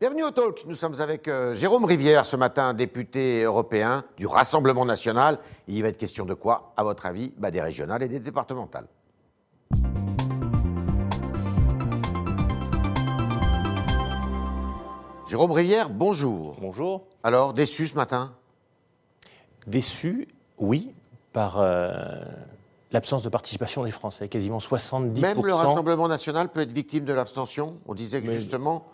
Bienvenue au Talk. Nous sommes avec euh, Jérôme Rivière ce matin, député européen du Rassemblement national. Il va être question de quoi, à votre avis? Bah, Des régionales et des départementales. Jérôme Rivière, bonjour. Bonjour. Alors, déçu ce matin? Déçu, oui, par euh, l'absence de participation des Français. Quasiment 70%. Même le Rassemblement national peut être victime de l'abstention? On disait que Mais- justement,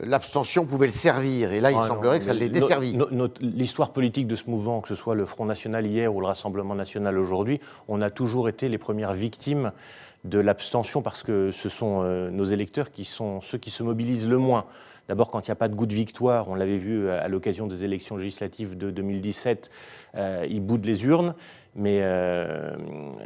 l'abstention pouvait le servir. Et là, il Ah non, semblerait que ça l'ait desservi. L'histoire politique de ce mouvement, que ce soit le Front National hier ou le Rassemblement National aujourd'hui, on a toujours été les premières victimes de l'abstention parce que ce sont euh, nos électeurs qui sont ceux qui se mobilisent le moins. D'abord, quand il n'y a pas de goût de victoire, on l'avait vu à l'occasion des élections législatives de 2017, euh, ils boudent les urnes. Mais euh,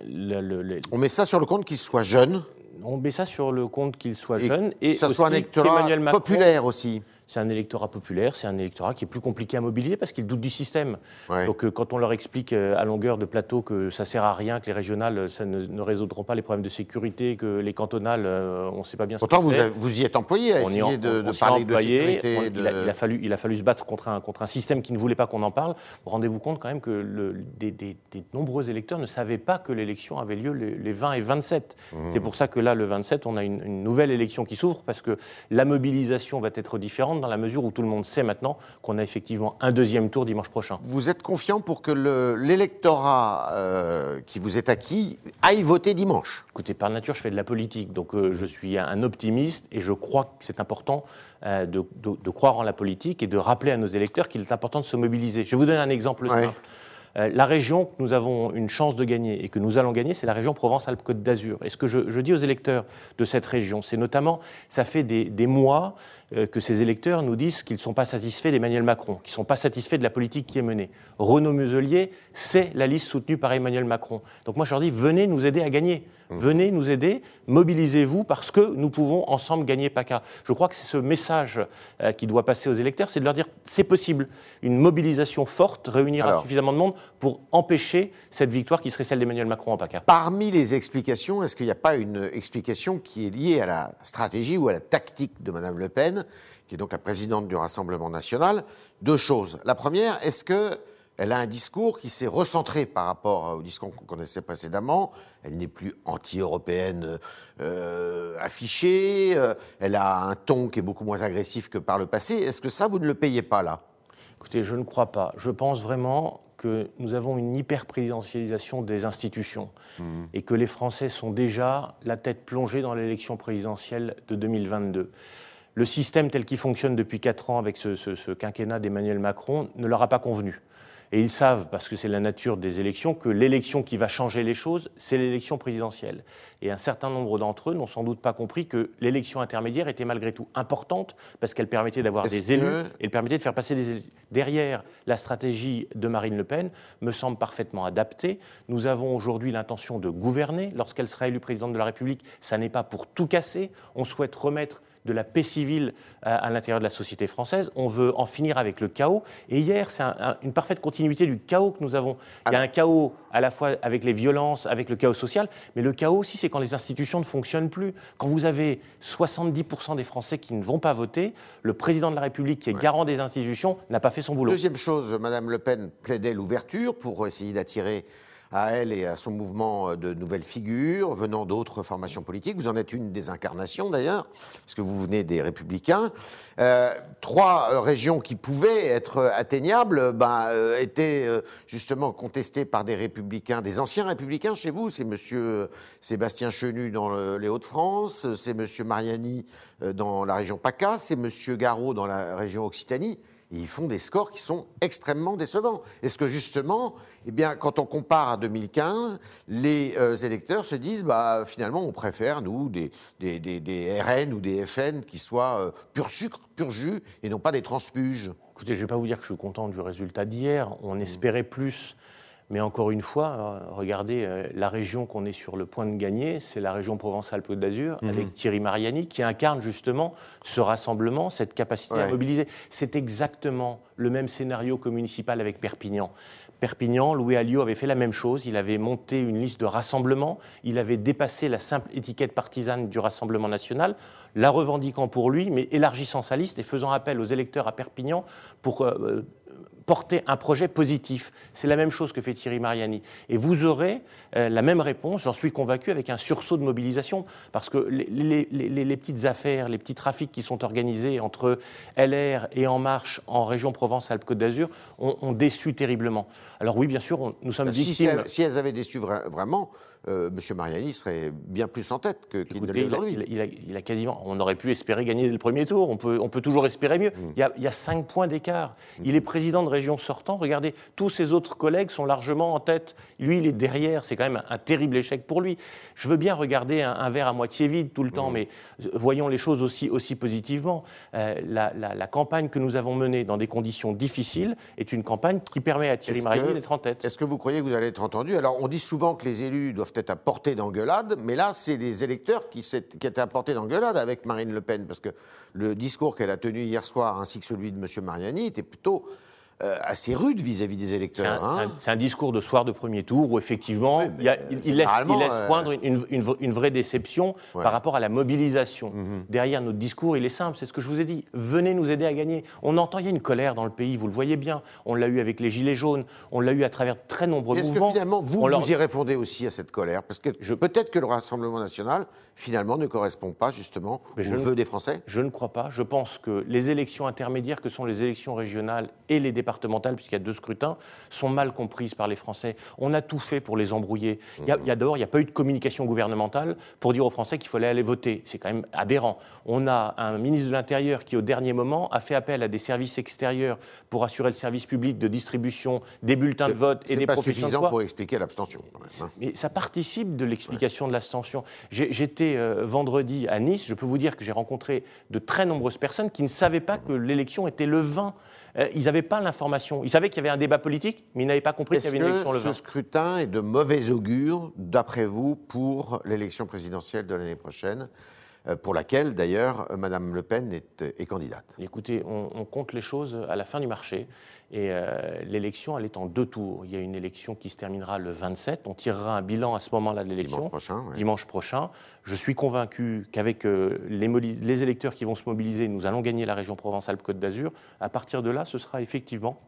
le- le- le- On met ça sur le compte qu'il soit jeune, on met ça sur le compte qu'il soit Et jeune et que ça soit un aussi électorat Macron- populaire aussi. C'est un électorat populaire, c'est un électorat qui est plus compliqué à mobiliser parce qu'il doute du système. Ouais. Donc euh, quand on leur explique euh, à longueur de plateau que ça sert à rien, que les régionales euh, ça ne, ne résoudront pas les problèmes de sécurité, que les cantonales, euh, on ne sait pas bien ce Pourtant, vous, vous y êtes employé à On essayer en- de, on de parler de sécurité. on- de- il, a, il a fallu, il a fallu se battre contre un, contre un système qui ne voulait pas qu'on en parle. Vous rendez-vous compte quand même que le- des, des- des nombreux électeurs ne savaient pas que l'élection avait lieu les, les 20 et 27. Mmh. C'est pour ça que là, le 27, on a une, une nouvelle élection qui s'ouvre parce que la mobilisation va être différente dans la mesure où tout le monde sait maintenant qu'on a effectivement un deuxième tour dimanche prochain. Vous êtes confiant pour que le- l'électorat euh, qui vous est acquis aille voter dimanche? Écoutez, par nature, je fais de la politique, donc euh, je suis un optimiste et je crois que c'est important euh, de, de- de croire en la politique et de rappeler à nos électeurs qu'il est important de se mobiliser. Je vais vous donner un exemple Ouais. simple. La région que nous avons une chance de gagner et que nous allons gagner, c'est la région Provence-Alpes-Côte d'Azur. Et ce que je, je dis aux électeurs de cette région, c'est notamment, ça fait des, des mois que ces électeurs nous disent qu'ils ne sont pas satisfaits d'Emmanuel Macron, qu'ils ne sont pas satisfaits de la politique qui est menée. Renaud Muselier, c'est la liste soutenue par Emmanuel Macron. Donc moi, je leur dis, venez nous aider à gagner. Venez nous aider, mobilisez-vous parce que nous pouvons ensemble gagner PACA. Je crois que c'est ce message euh, qui doit passer aux électeurs, c'est de leur dire, c'est possible. Une mobilisation forte réunira suffisamment de monde pour empêcher cette victoire qui serait celle d'Emmanuel Macron en PACA. Parmi les explications, est-ce qu'il n'y a pas une explication qui est liée à la stratégie ou à la tactique de Mme Le Pen, qui est donc la présidente du Rassemblement national Deux choses. La première, est-ce qu'elle a un discours qui s'est recentré par rapport au discours qu'on connaissait précédemment? Elle n'est plus anti-européenne euh, affichée, euh, elle a un ton qui est beaucoup moins agressif que par le passé. Est-ce que ça, vous ne le payez pas là? Écoutez, je ne crois pas. Je pense vraiment que nous avons une hyper-présidentialisation des institutions et que les Français sont déjà la tête plongée dans l'élection présidentielle de 2022. Le système tel qu'il fonctionne depuis quatre ans avec ce, ce- ce quinquennat d'Emmanuel Macron ne leur a pas convenu. Et ils savent, parce que c'est la nature des élections, que l'élection qui va changer les choses, c'est l'élection présidentielle. Et un certain nombre d'entre eux n'ont sans doute pas compris que l'élection intermédiaire était malgré tout importante, parce qu'elle permettait d'avoir des élus que- et elle permettait de faire passer des élus. Derrière, la stratégie de Marine Le Pen me semble parfaitement adaptée. Nous avons aujourd'hui l'intention de gouverner. Lorsqu'elle sera élue présidente de la République, ça n'est pas pour tout casser. On souhaite remettre de la paix civile à, à l'intérieur de la société française. On veut en finir avec le chaos. Et hier, c'est un- un- une parfaite continuité du chaos que nous avons. Il y a un chaos à la fois avec les violences, avec le chaos social, mais le chaos aussi, c'est quand les institutions ne fonctionnent plus. Quand vous avez 70% des Français qui ne vont pas voter, le président de la République, qui est garant des institutions, n'a pas fait son boulot. Deuxième chose, Madame Le Pen plaidait l'ouverture pour essayer d'attirer à elle et à son mouvement euh, de nouvelles figures venant d'autres formations politiques. Vous en êtes une des incarnations d'ailleurs, parce que vous venez des Républicains. Euh, trois euh, régions qui pouvaient être atteignables ben, étaient justement contestées par des Républicains, des anciens Républicains chez vous. C'est Monsieur Sébastien Chenu dans le- les Hauts-de-France, c'est Monsieur Mariani dans la région PACA, c'est Monsieur Garot dans la région Occitanie. Et ils font des scores qui sont extrêmement décevants. Est-ce que justement, eh bien, quand on compare à 2015, les euh, électeurs se disent, bah, finalement, on préfère, nous, des, des, des- des RN ou des FN qui soient euh, pur sucre, pur jus, et non pas des transpuges? Écoutez, je ne vais pas vous dire que je suis content du résultat d'hier. On espérait plus. Mais encore une fois, euh, regardez, euh, la région qu'on est sur le point de gagner, c'est la région Provence-Alpes-Côte d'Azur, mhm. avec Thierry Mariani, qui incarne justement ce rassemblement, cette capacité à mobiliser. C'est exactement le même scénario que municipal avec Perpignan. Perpignan, Louis Alliot avait fait la même chose. Il avait monté une liste de rassemblement. Il avait dépassé la simple étiquette partisane du Rassemblement national, la revendiquant pour lui, mais élargissant sa liste et faisant appel aux électeurs à Perpignan pour euh, porter un projet positif. C'est la même chose que fait Thierry Mariani. Et vous aurez euh, la même réponse, j'en suis convaincu, avec un sursaut de mobilisation, parce que les, petites affaires, les petits trafics qui sont organisés entre LR et En Marche en région Provence-Alpes-Côte d'Azur ont, déçu terriblement. Alors oui, bien sûr, nous sommes si, victimes... Si elles avaient déçu vraiment, euh, M. Mariani serait bien plus en tête qu'il ne l'est aujourd'hui. Il, a quasiment, on aurait pu espérer gagner le premier tour. On peut, on peut toujours espérer mieux. Mm. Il, y a, cinq points d'écart. Mm. Il est président de région sortant. Regardez, tous ses autres collègues sont largement en tête. Lui, il est derrière. C'est quand même un, terrible échec pour lui. Je veux bien regarder un, verre à moitié vide tout le temps, mm. mais voyons les choses aussi, aussi positivement. Euh, la, campagne que nous avons menée dans des conditions difficiles est une campagne qui permet à Thierry Mariani d'être en tête. Est-ce que vous croyez que vous allez être entendu? Alors, on dit souvent que les élus doivent être à portée d'engueulade, mais là, c'est les électeurs qui, qui étaient à portée d'engueulade avec Marine Le Pen, parce que le discours qu'elle a tenu hier soir, ainsi que celui de M. Mariani, était plutôt euh, assez rude vis-à-vis des électeurs. Hein. C'est un, discours de soir de premier tour où effectivement il, laisse, euh, poindre une, vraie déception par rapport à la mobilisation. Mhm. Derrière notre discours, il est simple, c'est ce que je vous ai dit. Venez nous aider à gagner. On entend, il y a une colère dans le pays, vous le voyez bien. On l'a eu avec les Gilets jaunes, on l'a eu à travers très nombreux mouvements. Est-ce que finalement, vous, vous y répondez aussi à cette colère? Parce que peut-être que le Rassemblement national, finalement, ne correspond pas justement au vœu des Français Je ne crois pas. Je pense que les élections intermédiaires, que sont les élections régionales et les départementales, puisqu'il y a deux scrutins, sont mal comprises par les Français. On a tout fait pour les embrouiller. Il y a, d'abord, il n'y a pas eu de communication gouvernementale pour dire aux Français qu'il fallait aller voter. C'est quand même aberrant. On a un ministre de l'Intérieur qui, au dernier moment, a fait appel à des services extérieurs pour assurer le service public de distribution des bulletins de vote et des pas suffisant pour expliquer l'abstention. Hein. Mais ça participe de l'explication de l'abstention. J'étais euh, vendredi à Nice. Je peux vous dire que j'ai rencontré de très nombreuses personnes qui ne savaient pas que l'élection était le 20 euh, ils n'avaient pas l'information. Ils savaient qu'il y avait un débat politique, mais ils n'avaient pas compris qu'il y avait une élection le 20. Ce scrutin est de mauvais augure, d'après vous, pour l'élection présidentielle de l'année prochaine? Pour laquelle d'ailleurs Mme Le Pen est, candidate. Écoutez, on, compte les choses à la fin du marché. Et euh, l'élection, elle est en deux tours. Il y a une élection qui se terminera le 27. On tirera un bilan à ce moment-là de l'élection. Dimanche prochain. Dimanche prochain. Je suis convaincu qu'avec euh, les, les électeurs qui vont se mobiliser, nous allons gagner la région Provence-Alpes-Côte d'Azur. À partir de là, ce sera effectivement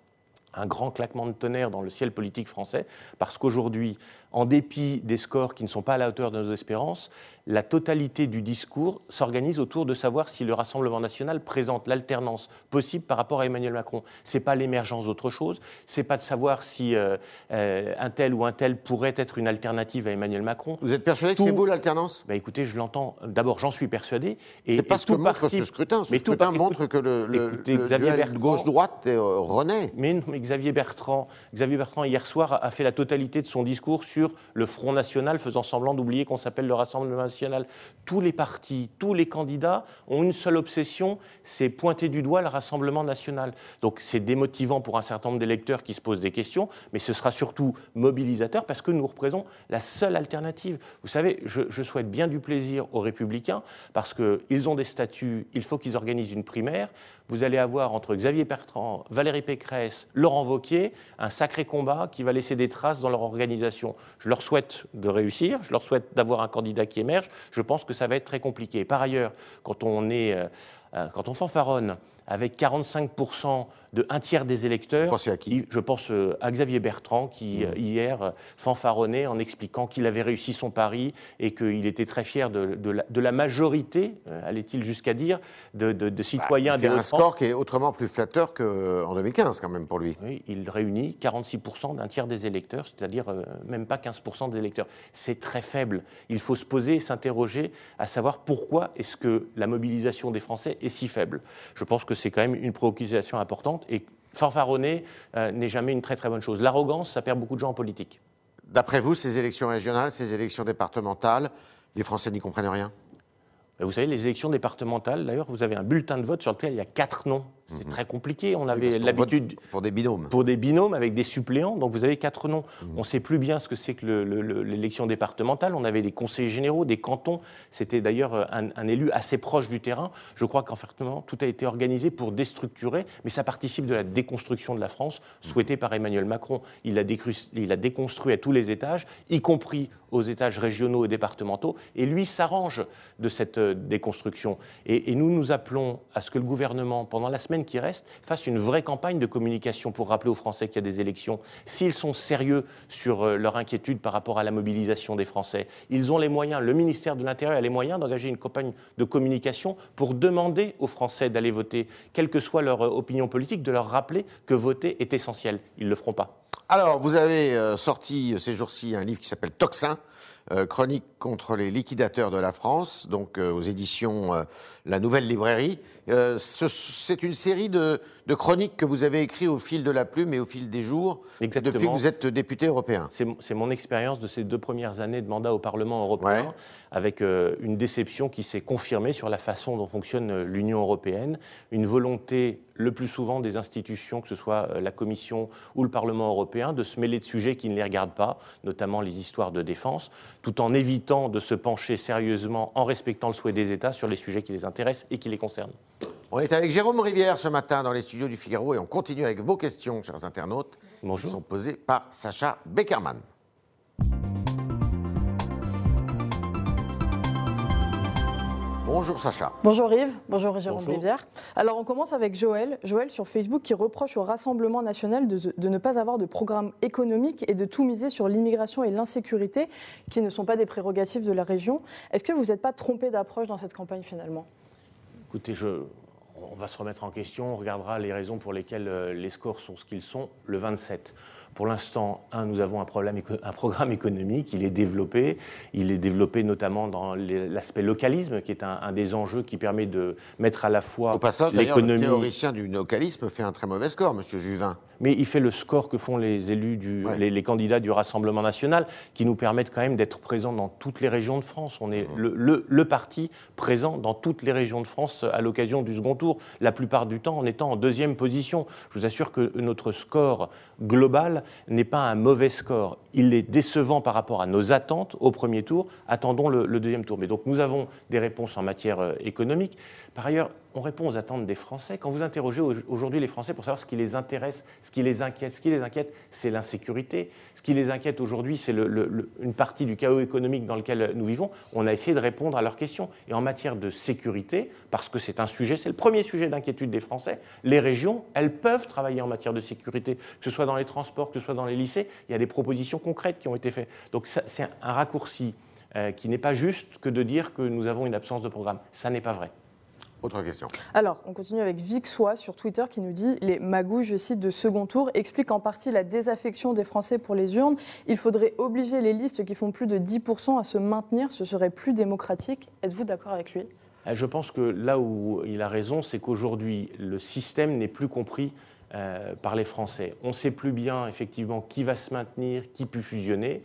un grand claquement de tonnerre dans le ciel politique français, parce qu'aujourd'hui, en dépit des scores qui ne sont pas à la hauteur de nos espérances, la totalité du discours s'organise autour de savoir si le Rassemblement national présente l'alternance possible par rapport à Emmanuel Macron. Ce n'est pas l'émergence d'autre chose, ce n'est pas de savoir si euh, euh, un tel ou un tel pourrait être une alternative à Emmanuel Macron. Vous êtes persuadé que c'est vous l'alternance? Bah Écoutez, je l'entends. D'abord, j'en suis persuadé. C'est pas ce que montre ce scrutin. Ce scrutin montre que le, le, gauche-droite euh, renaît. Mais, Xavier Bertrand, Xavier Bertrand, hier soir, a fait la totalité de son discours le Front National, faisant semblant d'oublier qu'on s'appelle le Rassemblement National tous les partis, tous les candidats ont une seule obsession, c'est pointer du doigt le Rassemblement national. Donc c'est démotivant pour un certain nombre d'électeurs qui se posent des questions, mais ce sera surtout mobilisateur parce que nous représentons la seule alternative. Vous savez, je, je souhaite bien du plaisir aux républicains parce qu'ils ont des statuts, il faut qu'ils organisent une primaire vous allez avoir entre Xavier Bertrand, Valérie Pécresse, Laurent Vauquier, un sacré combat qui va laisser des traces dans leur organisation. Je leur souhaite de réussir, je leur souhaite d'avoir un candidat qui émerge. Je pense que ça va être très compliqué. Par ailleurs, quand on est, euh, euh, quand on fanfaronne avec 45% de un tiers des électeurs. Pensez à qui Je pense euh, à Xavier Bertrand, qui mmh. euh, hier euh, fanfaronnait en expliquant qu'il avait réussi son pari et qu'il était très fier de, de, la, majorité, allait-il jusqu'à dire, de, de citoyens bah, C'est un score qui est autrement plus flatteur qu'en 2015, quand même, pour lui. Oui, il réunit 46% d'un tiers des électeurs, c'est-à-dire même pas 15% des électeurs. C'est très faible. Il faut se poser et s'interroger à savoir pourquoi est-ce que la mobilisation des Français est si faible. Je pense que c'est quand même une préoccupation importante et fanfaronner euh, n'est jamais une très très bonne chose. L'arrogance, ça perd beaucoup de gens en politique. D'après vous, ces élections régionales, ces élections départementales, les Français n'y comprennent rien? Vous savez, les élections départementales, d'ailleurs, vous avez un bulletin de vote sur lequel il y a quatre noms C'est mhm. très compliqué. On avait l'habitude. Pour des binômes. Pour des binômes avec des suppléants. Donc vous avez quatre noms. Mhm. On ne sait plus bien ce que c'est que l'élection départementale. On avait des conseillers généraux, des cantons. C'était d'ailleurs un, élu assez proche du terrain. Je crois qu'en fait, tout a été organisé pour déstructurer, mais ça participe de la déconstruction de la France souhaitée par Emmanuel Macron. Il a, il a déconstruit à tous les étages, y compris aux étages régionaux et départementaux, et lui s'arrange de cette euh, déconstruction. Et, nous nous appelons à ce que le gouvernement, pendant la semaine qui reste, fasse une vraie campagne de communication pour rappeler aux Français qu'il y a des élections. S'ils sont sérieux sur euh, leur inquiétude par rapport à la mobilisation des Français, ils ont les moyens, le ministère de l'Intérieur a les moyens d'engager une campagne de communication pour demander aux Français d'aller voter, quelle que soit leur euh, opinion politique, de leur rappeler que voter est essentiel. Ils ne le feront pas. Alors, vous avez euh, sorti ces jours-ci un livre qui s'appelle Toxin, chronique contre les liquidateurs de la France, donc aux éditions La Nouvelle Librairie. C'est une série de, chroniques que vous avez écrites au fil de la plume et au fil des jours depuis que vous êtes député européen. C'est mon expérience de ces deux premières années de mandat au Parlement européen, avec une déception qui s'est confirmée sur la façon dont fonctionne l'Union européenne, une volonté le plus souvent des institutions, que ce soit euh, la Commission ou le Parlement européen, de se mêler de sujets qui ne les regardent pas, notamment les histoires de défense, tout en évitant de se pencher sérieusement, en respectant le souhait des États, sur les sujets qui les intéressent et qui les concernent. On est avec Jérôme Rivière ce matin dans les studios du Figaro et on continue avec vos questions, chers internautes, Bonjour. qui sont posées par Sacha Beckerman. Bonjour Sacha. Bonjour Yves, bonjour Jérôme Rivière. Alors on commence avec Joël. Joël sur Facebook qui reproche au Rassemblement national de, de, ne pas avoir de programme économique et de tout miser sur l'immigration et l'insécurité qui ne sont pas des prérogatives de la région. Est-ce que vous n'êtes pas trompé d'approche dans cette campagne finalement? Écoutez, je, on va se remettre en question, on regardera les raisons pour lesquelles euh, les scores sont ce qu'ils sont le 27. Pour l'instant, un, nous avons un, problème, un, programme économique, il est développé, il est développé notamment dans l'aspect localisme, qui est un, des enjeux qui permet de mettre à la fois Au passage, l'économie... le théoricien du localisme fait un très mauvais score, Monsieur Juvin mais il fait le score que font les élus, du, les, candidats du Rassemblement national, qui nous permettent quand même d'être présents dans toutes les régions de France. On est mmh. le, le, parti présent dans toutes les régions de France à l'occasion du second tour, la plupart du temps en étant en deuxième position. Je vous assure que notre score global n'est pas un mauvais score. Il est décevant par rapport à nos attentes au premier tour. Attendons le, deuxième tour. Mais donc nous avons des réponses en matière euh, économique. Par ailleurs, on répond aux attentes des Français. Quand vous interrogez aujourd'hui les Français pour savoir ce qui les intéresse, ce qui les inquiète, ce qui les inquiète, c'est l'insécurité. Ce qui les inquiète aujourd'hui, c'est une partie du chaos économique dans lequel nous vivons. On a essayé de répondre à leurs questions. Et en matière de sécurité, parce que c'est un sujet, c'est le premier sujet d'inquiétude des Français, les régions, elles peuvent travailler en matière de sécurité, que ce soit dans les transports, que ce soit dans les lycées. Il y a des propositions concrètes qui ont été faites. Donc c'est un raccourci euh, qui n'est pas juste que de dire que nous avons une absence de programme. Ça n'est pas vrai. Autre question. Alors, on continue avec Vixois sur Twitter qui nous dit Les magouilles, je cite, de second tour expliquent en partie la désaffection des Français pour les urnes. Il faudrait obliger les listes qui font plus de 10% à se maintenir. Ce serait plus démocratique. Êtes-vous d'accord avec lui? Euh, Je pense que là où il a raison, c'est qu'aujourd'hui, le système n'est plus compris euh, par les Français. On ne sait plus bien, effectivement, qui va se maintenir, qui peut fusionner.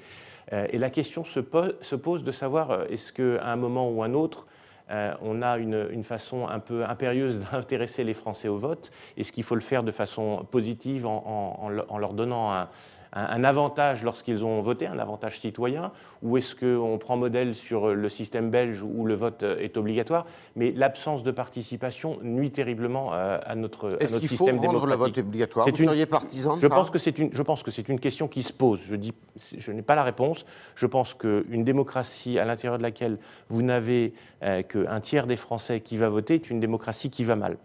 Euh, et la question se pose, se pose de savoir est-ce qu'à un moment ou un autre, euh, on a une, façon un peu impérieuse d'intéresser les Français au vote. Est-ce qu'il faut le faire de façon positive en leur donnant un, un, avantage lorsqu'ils ont voté, un avantage citoyen, ou est-ce qu'on prend modèle sur le système belge où le vote est obligatoire Mais l'absence de participation nuit terriblement à notre, à est-ce qu'il faut rendre le vote obligatoire Vous seriez partisan de je pense que c'est une, Je pense que c'est une question qui se pose. Je, dis, je n'ai pas la réponse. Je pense qu'une démocratie à l'intérieur de laquelle vous n'avez euh, qu'un tiers des Français qui va voter est une démocratie qui va mal.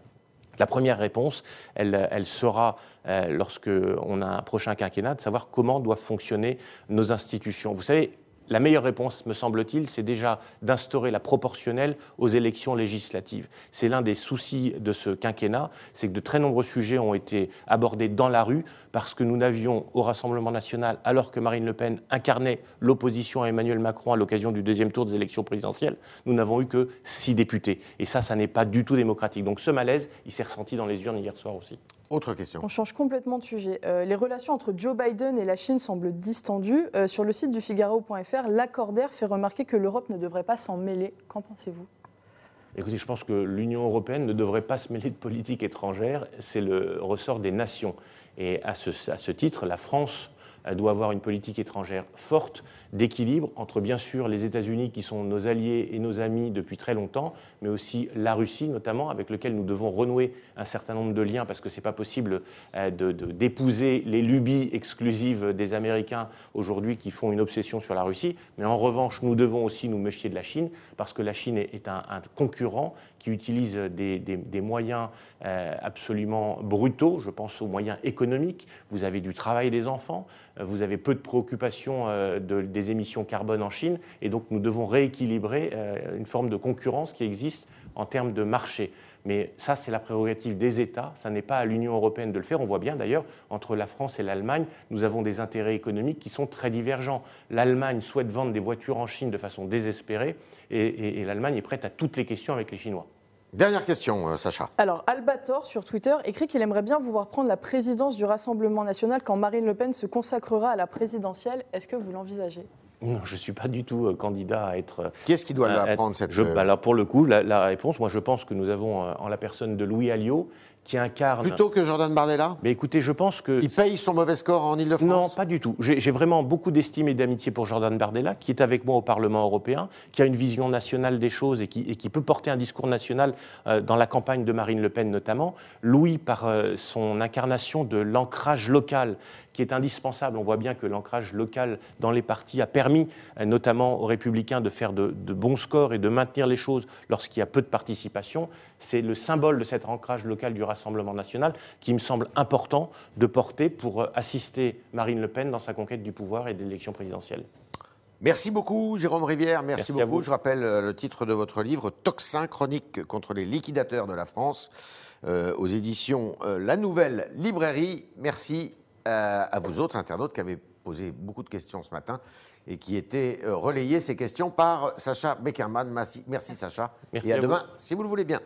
La première réponse, elle, sera, euh, lorsqu'on a un prochain quinquennat, de savoir comment doivent fonctionner nos institutions. La meilleure réponse, me semble-t-il, c'est déjà d'instaurer la proportionnelle aux élections législatives. C'est l'un des soucis de ce quinquennat, c'est que de très nombreux sujets ont été abordés dans la rue parce que nous n'avions au Rassemblement national, alors que Marine Le Pen incarnait l'opposition à Emmanuel Macron à l'occasion du deuxième tour des élections présidentielles, nous n'avons eu que six députés. Et ça, ça n'est pas du tout démocratique. Donc ce malaise, il s'est ressenti dans les urnes hier soir aussi. Autre question. On change complètement de sujet. Euh, les relations entre Joe Biden et la Chine semblent distendues. Euh, sur le site du Figaro.fr, l'accordaire fait remarquer que l'Europe ne devrait pas s'en mêler. Qu'en pensez-vous? Écoutez, je pense que l'Union européenne ne devrait pas se mêler de politique étrangère, c'est le ressort des nations. Et à ce, à ce titre, la France doit avoir une politique étrangère forte, d'équilibre entre bien sûr les États-Unis qui sont nos alliés et nos amis depuis très longtemps, mais aussi la Russie notamment, avec lequel nous devons renouer un certain nombre de liens parce que ce n'est pas possible euh, d'épouser les lubies exclusives des Américains aujourd'hui qui font une obsession sur la Russie. Mais en revanche, nous devons aussi nous méfier de la Chine parce que la Chine est un, concurrent qui utilise des, moyens euh, absolument brutaux. Je pense aux moyens économiques. Vous avez du travail des enfants, vous avez peu de préoccupations de, des émissions carbone en Chine, et donc nous devons rééquilibrer euh, une forme de concurrence qui existe en termes de marché. Mais ça, c'est la prérogative des États, ça n'est pas à l'Union européenne de le faire. On voit bien d'ailleurs, entre la France et l'Allemagne, nous avons des intérêts économiques qui sont très divergents. L'Allemagne souhaite vendre des voitures en Chine de façon désespérée, et l'Allemagne est prête à toutes les questions avec les Chinois. Dernière question, euh, Sacha. Alors, Albator, sur Twitter, écrit qu'il aimerait bien vous voir prendre la présidence du Rassemblement national quand Marine Le Pen se consacrera à la présidentielle. Est-ce que vous l'envisagez? Non, je ne suis pas du tout euh, candidat à être. Euh, Qu'est-ce qui doit l'apprendre cette je, bah, Alors, pour le coup, la, la, réponse, moi, je pense que nous avons en la personne de Louis Alliot, qui incarne. Plutôt que Jordan Bardella Mais écoutez, je pense que. Il paye son mauvais score en Ile-de-France Non, pas du tout. J'ai vraiment beaucoup d'estime et d'amitié pour Jordan Bardella, qui est avec moi au Parlement européen, qui a une vision nationale des choses et qui, et qui peut porter un discours national euh, dans la campagne de Marine Le Pen notamment. Louis, par euh, son incarnation de l'ancrage local, qui est indispensable. On voit bien que l'ancrage local dans les partis a permis euh, notamment aux républicains de faire de, bons scores et de maintenir les choses lorsqu'il y a peu de participation. C'est le symbole de cet ancrage local du Rassemblement national qui me semble important de porter pour euh, assister Marine Le Pen dans sa conquête du pouvoir et de l'élection présidentielle. Merci beaucoup, Jérôme Rivière. Merci, beaucoup. Je rappelle euh, le titre de votre livre, Toxin, chronique contre les liquidateurs de la France, aux éditions La Nouvelle Librairie. Merci euh, à vous autres internautes qui avez posé beaucoup de questions ce matin et qui étaient euh, relayées ces questions par Sacha Beckerman. Merci, Sacha. et à, demain, si vous le voulez bien.